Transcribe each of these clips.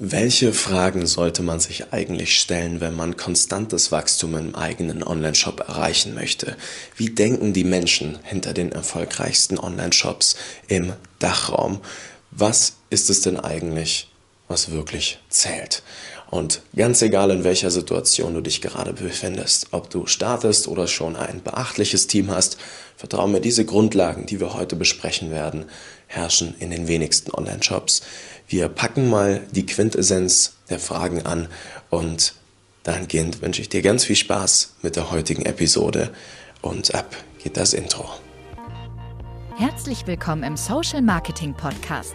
Welche Fragen sollte man sich eigentlich stellen, wenn man konstantes Wachstum im eigenen Onlineshop erreichen möchte? Wie denken die Menschen hinter den erfolgreichsten Onlineshops im Dachraum? Was ist es denn eigentlich, was wirklich zählt? Und ganz egal, in welcher Situation du dich gerade befindest, ob du startest oder schon ein beachtliches Team hast, vertraue mir, diese Grundlagen, die wir heute besprechen werden, herrschen in den wenigsten Online-Shops. Wir packen mal die Quintessenz der Fragen an und dahingehend wünsche ich dir ganz viel Spaß mit der heutigen Episode und ab geht das Intro. Herzlich willkommen im Social Marketing Podcast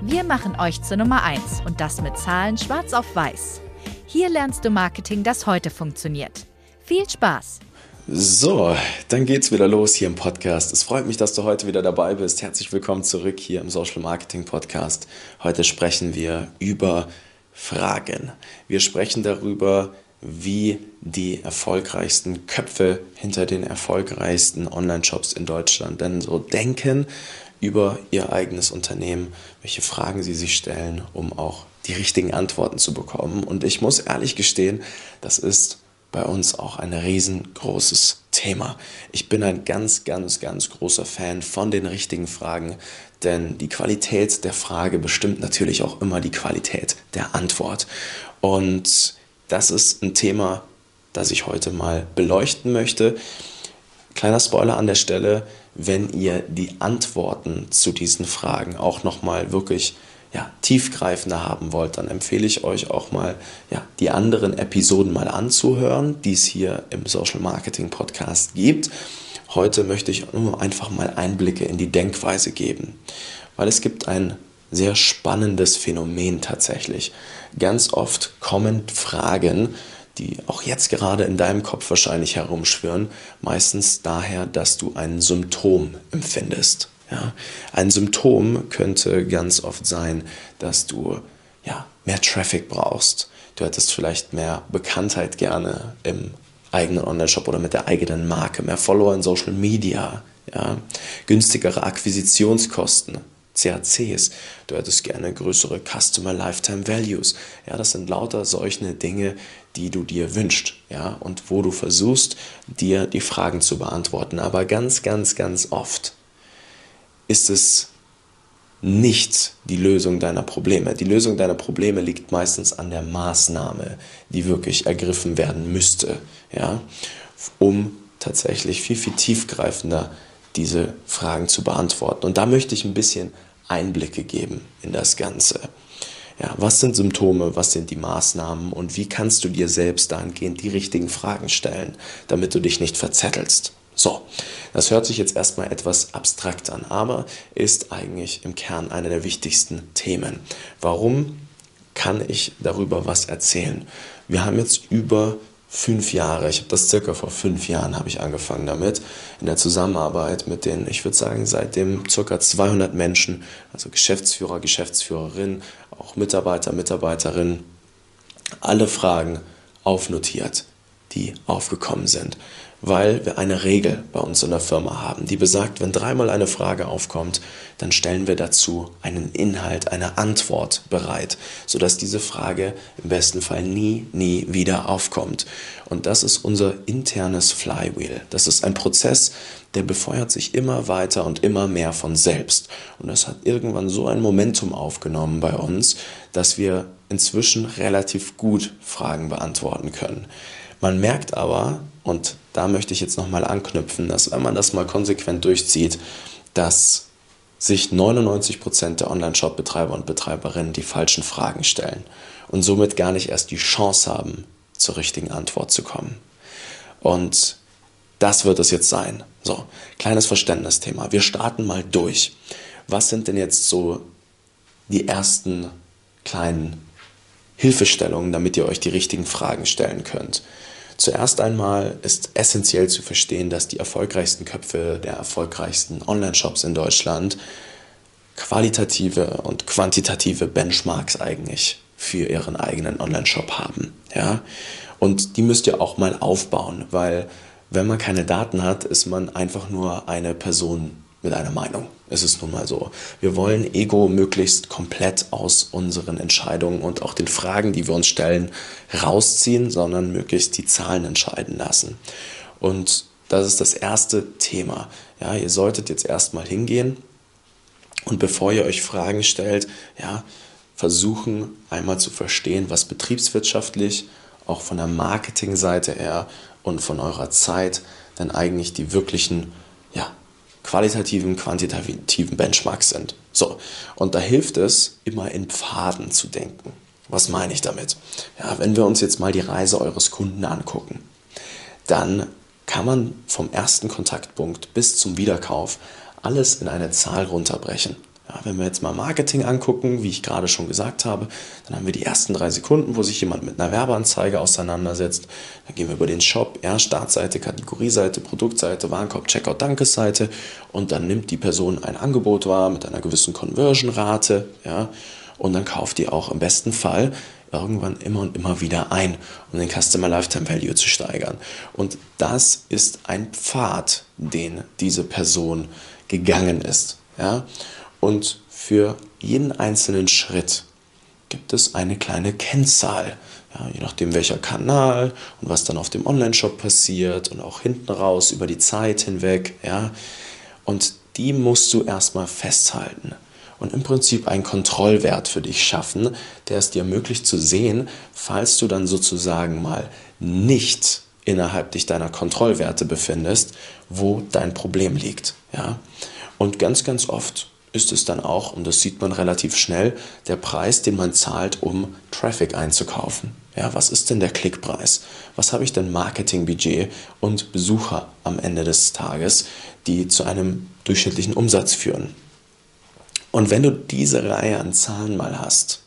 Wir machen euch zur Nummer 1 und das mit Zahlen schwarz auf weiß. Hier lernst du Marketing, das heute funktioniert. Viel Spaß! So, dann geht's wieder los hier im Podcast. Es freut mich, dass du heute wieder dabei bist. Herzlich willkommen zurück hier im Social Marketing Podcast. Heute sprechen wir über Fragen. Wir sprechen darüber, wie die erfolgreichsten Köpfe hinter den erfolgreichsten Online-Shops in Deutschland denn so denken, über ihr eigenes Unternehmen, welche Fragen sie sich stellen, um auch die richtigen Antworten zu bekommen. Und ich muss ehrlich gestehen, das ist bei uns auch ein riesengroßes Thema. Ich bin ein ganz, ganz, ganz großer Fan von den richtigen Fragen, denn die Qualität der Frage bestimmt natürlich auch immer die Qualität der Antwort. Und das ist ein Thema, das ich heute mal beleuchten möchte. Kleiner Spoiler an der Stelle, wenn ihr die Antworten zu diesen Fragen auch nochmal wirklich ja, tiefgreifender haben wollt, dann empfehle ich euch auch mal ja, die anderen Episoden mal anzuhören, die es hier im Social Marketing Podcast gibt. Heute möchte ich nur einfach mal Einblicke in die Denkweise geben, weil es gibt ein sehr spannendes Phänomen tatsächlich. Ganz oft kommen Fragen, die auch jetzt gerade in deinem Kopf wahrscheinlich herumschwirren, meistens daher, dass du ein Symptom empfindest. Ja? Ein Symptom könnte ganz oft sein, dass du ja, mehr Traffic brauchst. Du hättest vielleicht mehr Bekanntheit gerne im eigenen Online-Shop oder mit der eigenen Marke, mehr Follower in Social Media, ja? günstigere Akquisitionskosten, CACs. Du hättest gerne größere Customer Lifetime Values. Ja, das sind lauter solche Dinge, die du dir wünschst, ja, und wo du versuchst, dir die Fragen zu beantworten. Aber ganz, ganz, ganz oft ist es nicht die Lösung deiner Probleme. Die Lösung deiner Probleme liegt meistens an der Maßnahme, die wirklich ergriffen werden müsste, ja, um tatsächlich viel, viel tiefgreifender diese Fragen zu beantworten. Und da möchte ich ein bisschen Einblicke geben in das Ganze. Ja, was sind Symptome, was sind die Maßnahmen und wie kannst du dir selbst dahingehend die richtigen Fragen stellen, damit du dich nicht verzettelst? So, das hört sich jetzt erstmal etwas abstrakt an, aber ist eigentlich im Kern einer der wichtigsten Themen. Warum kann ich darüber was erzählen? Wir haben jetzt über fünf Jahre, ich habe das circa vor fünf Jahren habe ich angefangen damit, in der Zusammenarbeit mit den, ich würde sagen, seitdem circa 200 Menschen, also Geschäftsführer, Geschäftsführerin, auch Mitarbeiter, Mitarbeiterinnen, alle Fragen aufnotiert, die aufgekommen sind weil wir eine Regel bei uns in der Firma haben, die besagt, wenn dreimal eine Frage aufkommt, dann stellen wir dazu einen Inhalt, eine Antwort bereit, sodass diese Frage im besten Fall nie, nie wieder aufkommt. Und das ist unser internes Flywheel. Das ist ein Prozess, der befeuert sich immer weiter und immer mehr von selbst. Und das hat irgendwann so ein Momentum aufgenommen bei uns, dass wir inzwischen relativ gut Fragen beantworten können. Man merkt aber, und da möchte ich jetzt nochmal anknüpfen, dass wenn man das mal konsequent durchzieht, dass sich 99% der Online-Shop-Betreiber und Betreiberinnen die falschen Fragen stellen und somit gar nicht erst die Chance haben, zur richtigen Antwort zu kommen. Und das wird es jetzt sein. So, kleines Verständnisthema. Wir starten mal durch. Was sind denn jetzt so die ersten kleinen Hilfestellungen, damit ihr euch die richtigen Fragen stellen könnt? Zuerst einmal ist essentiell zu verstehen, dass die erfolgreichsten Köpfe der erfolgreichsten Online-Shops in Deutschland qualitative und quantitative Benchmarks eigentlich für ihren eigenen Online-Shop haben. Ja? Und die müsst ihr auch mal aufbauen, weil wenn man keine Daten hat, ist man einfach nur eine Person mit einer Meinung. Es ist nun mal so. Wir wollen Ego möglichst komplett aus unseren Entscheidungen und auch den Fragen, die wir uns stellen, rausziehen, sondern möglichst die Zahlen entscheiden lassen. Und das ist das erste Thema. Ja, ihr solltet jetzt erstmal hingehen und bevor ihr euch Fragen stellt, ja, versuchen einmal zu verstehen, was betriebswirtschaftlich, auch von der Marketingseite her und von eurer Zeit denn eigentlich die wirklichen, qualitativen, quantitativen Benchmarks sind. So, und da hilft es, immer in Pfaden zu denken. Was meine ich damit? Ja, wenn wir uns jetzt mal die Reise eures Kunden angucken, dann kann man vom ersten Kontaktpunkt bis zum Wiederkauf alles in eine Zahl runterbrechen. Ja, wenn wir jetzt mal Marketing angucken, wie ich gerade schon gesagt habe, dann haben wir die ersten drei Sekunden, wo sich jemand mit einer Werbeanzeige auseinandersetzt. Dann gehen wir über den Shop, ja, Startseite, Kategorieseite, Produktseite, Warenkorb, Checkout, Dankesseite und dann nimmt die Person ein Angebot wahr mit einer gewissen Conversion-Rate, ja, und dann kauft die auch im besten Fall irgendwann immer und immer wieder ein, um den Customer Lifetime Value zu steigern. Und das ist ein Pfad, den diese Person gegangen ist. Ja? Und für jeden einzelnen Schritt gibt es eine kleine Kennzahl. Ja, je nachdem welcher Kanal und was dann auf dem Online-Shop passiert und auch hinten raus über die Zeit hinweg. Ja. Und die musst du erstmal festhalten und im Prinzip einen Kontrollwert für dich schaffen, der es dir ermöglicht zu sehen, falls du dann sozusagen mal nicht innerhalb dich deiner Kontrollwerte befindest, wo dein Problem liegt. Ja? Und ganz, ganz oft ist es dann auch, und das sieht man relativ schnell, der Preis, den man zahlt, um Traffic einzukaufen. Ja, was ist denn der Klickpreis? Was habe ich denn Marketingbudget und Besucher am Ende des Tages, die zu einem durchschnittlichen Umsatz führen? Und wenn du diese Reihe an Zahlen mal hast,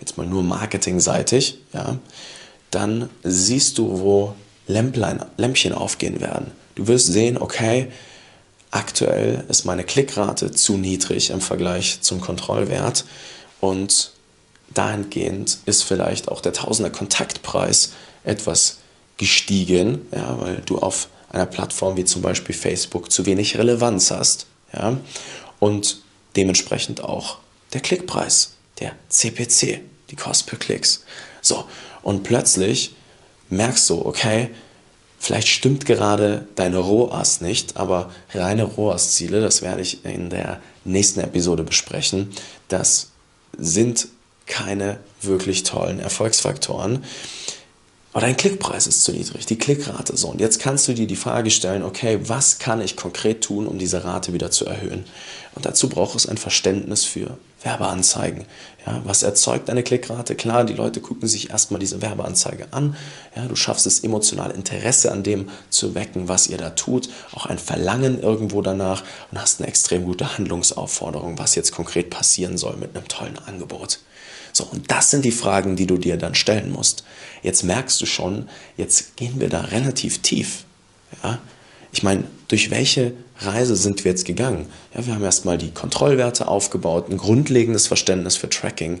jetzt mal nur marketingseitig, ja, dann siehst du, wo Lämplein, Lämpchen aufgehen werden. Du wirst sehen, okay, aktuell ist meine Klickrate zu niedrig im Vergleich zum Kontrollwert und dahingehend ist vielleicht auch der Tausender Kontaktpreis etwas gestiegen, ja, weil du auf einer Plattform wie zum Beispiel Facebook zu wenig Relevanz hast. Ja, und dementsprechend auch der Klickpreis, der CPC, die Cost per Klicks. So, und plötzlich merkst du, okay, vielleicht stimmt gerade deine ROAS nicht, aber reine ROAS-Ziele, das werde ich in der nächsten Episode besprechen, das sind keine wirklich tollen Erfolgsfaktoren. Aber dein Klickpreis ist zu niedrig, die Klickrate so. Und jetzt kannst du dir die Frage stellen, okay, was kann ich konkret tun, um diese Rate wieder zu erhöhen? Und dazu braucht es ein Verständnis für Werbeanzeigen. Ja, was erzeugt eine Klickrate? Klar, die Leute gucken sich erstmal diese Werbeanzeige an. Ja, du schaffst es, emotional Interesse an dem zu wecken, was ihr da tut, auch ein Verlangen irgendwo danach und hast eine extrem gute Handlungsaufforderung, was jetzt konkret passieren soll mit einem tollen Angebot. So, und das sind die Fragen, die du dir dann stellen musst. Jetzt merkst du schon, jetzt gehen wir da relativ tief. Ja, ich meine, durch welche Reise sind wir jetzt gegangen? Ja, wir haben erstmal die Kontrollwerte aufgebaut, ein grundlegendes Verständnis für Tracking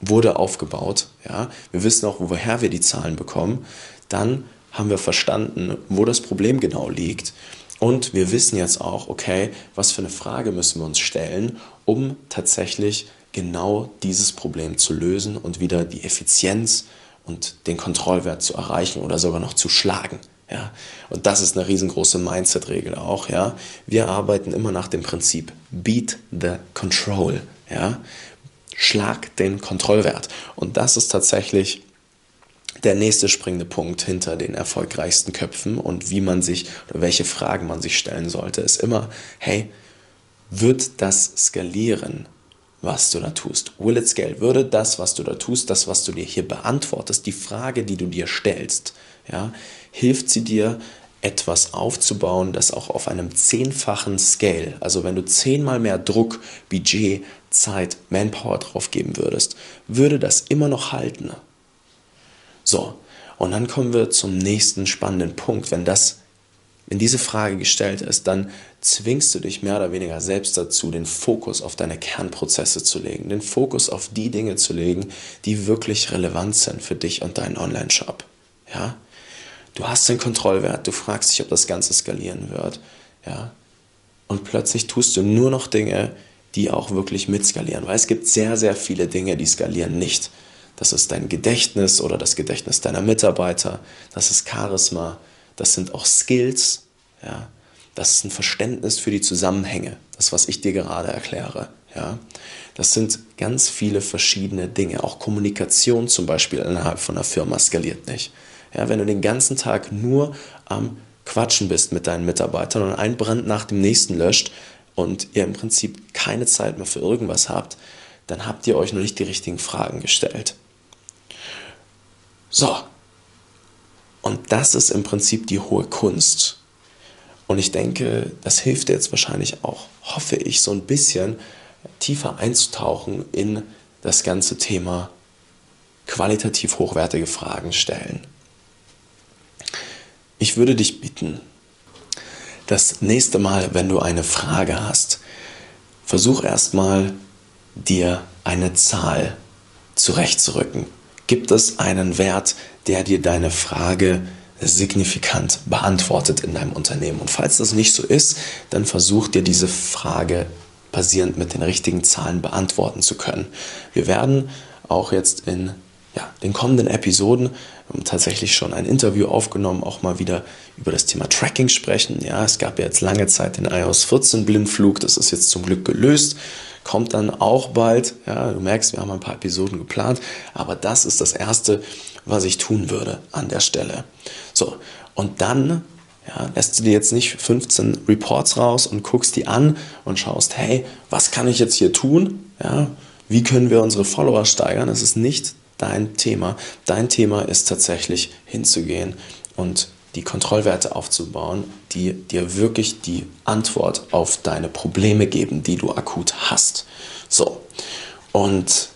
wurde aufgebaut. Ja, wir wissen auch, woher wir die Zahlen bekommen. Dann haben wir verstanden, wo das Problem genau liegt. Und wir wissen jetzt auch, okay, was für eine Frage müssen wir uns stellen, um tatsächlich genau dieses Problem zu lösen und wieder die Effizienz und den Kontrollwert zu erreichen oder sogar noch zu schlagen. Ja, und das ist eine riesengroße Mindset-Regel auch. Ja, wir arbeiten immer nach dem Prinzip Beat the Control. Ja, schlag den Kontrollwert. Und das ist tatsächlich der nächste springende Punkt hinter den erfolgreichsten Köpfen und wie man sich oder welche Fragen man sich stellen sollte, ist immer, hey, wird das skalieren, was du da tust? Will it scale? Würde das, was du da tust, das, was du dir hier beantwortest, die Frage, die du dir stellst, ja, hilft sie dir, etwas aufzubauen, das auch auf einem zehnfachen Scale, also wenn du zehnmal mehr Druck, Budget, Zeit, Manpower drauf geben würdest, würde das immer noch halten. So, Und dann kommen wir zum nächsten spannenden Punkt. Wenn das, wenn diese Frage gestellt ist, dann zwingst du dich mehr oder weniger selbst dazu, den Fokus auf deine Kernprozesse zu legen, den Fokus auf die Dinge zu legen, die wirklich relevant sind für dich und deinen Online-Shop. Ja? Du hast den Kontrollwert, du fragst dich, ob das Ganze skalieren wird. Ja? Und plötzlich tust du nur noch Dinge, die auch wirklich mitskalieren, weil es gibt sehr, sehr viele Dinge, die skalieren nicht. Das ist dein Gedächtnis oder das Gedächtnis deiner Mitarbeiter, das ist Charisma, das sind auch Skills, ja? das ist ein Verständnis für die Zusammenhänge, das, was ich dir gerade erkläre. Ja? Das sind ganz viele verschiedene Dinge. Auch Kommunikation zum Beispiel innerhalb von einer Firma skaliert nicht. Ja, wenn du den ganzen Tag nur am Quatschen bist mit deinen Mitarbeitern und ein Brand nach dem nächsten löscht und ihr im Prinzip keine Zeit mehr für irgendwas habt, dann habt ihr euch noch nicht die richtigen Fragen gestellt. So. Und das ist im Prinzip die hohe Kunst. Und ich denke, das hilft dir jetzt wahrscheinlich auch, hoffe ich, so ein bisschen tiefer einzutauchen in das ganze Thema qualitativ hochwertige Fragen stellen. Ich würde dich bitten, das nächste Mal, wenn du eine Frage hast, versuch erstmal dir eine Zahl zurechtzurücken. Gibt es einen Wert, der dir deine Frage signifikant beantwortet in deinem Unternehmen? Und falls das nicht so ist, dann versuch dir diese Frage basierend mit den richtigen Zahlen beantworten zu können. Wir werden auch jetzt in ja, den kommenden Episoden tatsächlich schon ein Interview aufgenommen, auch mal wieder über das Thema Tracking sprechen. Ja, es gab ja jetzt lange Zeit den iOS 14 Blindflug, das ist jetzt zum Glück gelöst, kommt dann auch bald. Ja, du merkst, wir haben ein paar Episoden geplant, aber das ist das erste, was ich tun würde an der Stelle. So, und dann ja, lässt du dir jetzt nicht 15 Reports raus und guckst die an und schaust, hey, was kann ich jetzt hier tun? Ja, wie können wir unsere Follower steigern? Es ist nicht dein Thema. Dein Thema ist tatsächlich hinzugehen und die Kontrollwerte aufzubauen, die dir wirklich die Antwort auf deine Probleme geben, die du akut hast. So, und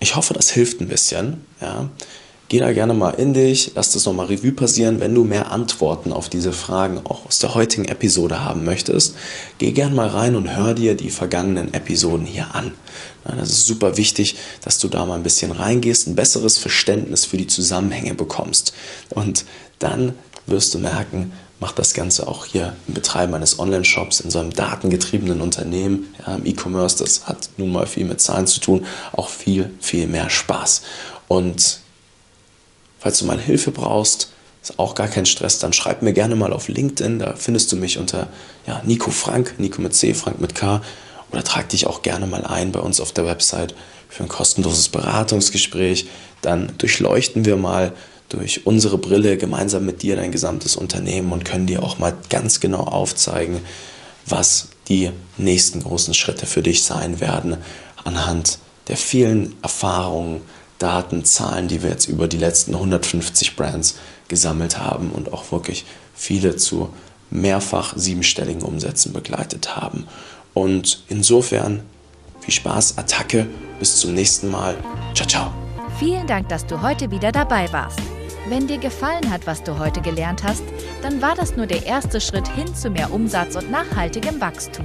ich hoffe, das hilft ein bisschen. Ja. Geh da gerne mal in dich, lass das nochmal Revue passieren. Wenn du mehr Antworten auf diese Fragen auch aus der heutigen Episode haben möchtest, geh gerne mal rein und hör dir die vergangenen Episoden hier an. Das ist super wichtig, dass du da mal ein bisschen reingehst, ein besseres Verständnis für die Zusammenhänge bekommst. Und dann wirst du merken, macht das Ganze auch hier im Betreiben eines Online-Shops in so einem datengetriebenen Unternehmen, ja, im E-Commerce, das hat nun mal viel mit Zahlen zu tun, auch viel, viel mehr Spaß. Und Falls du mal Hilfe brauchst, ist auch gar kein Stress, dann schreib mir gerne mal auf LinkedIn. Da findest du mich unter ja, Nico Frank, Nico mit C, Frank mit K. Oder trag dich auch gerne mal ein bei uns auf der Website für ein kostenloses Beratungsgespräch. Dann durchleuchten wir mal durch unsere Brille gemeinsam mit dir dein gesamtes Unternehmen und können dir auch mal ganz genau aufzeigen, was die nächsten großen Schritte für dich sein werden anhand der vielen Erfahrungen, Daten, Zahlen, die wir jetzt über die letzten 150 Brands gesammelt haben und auch wirklich viele zu mehrfach siebenstelligen Umsätzen begleitet haben. Und insofern viel Spaß, Attacke, bis zum nächsten Mal. Ciao, ciao. Vielen Dank, dass du heute wieder dabei warst. Wenn dir gefallen hat, was du heute gelernt hast, dann war das nur der erste Schritt hin zu mehr Umsatz und nachhaltigem Wachstum.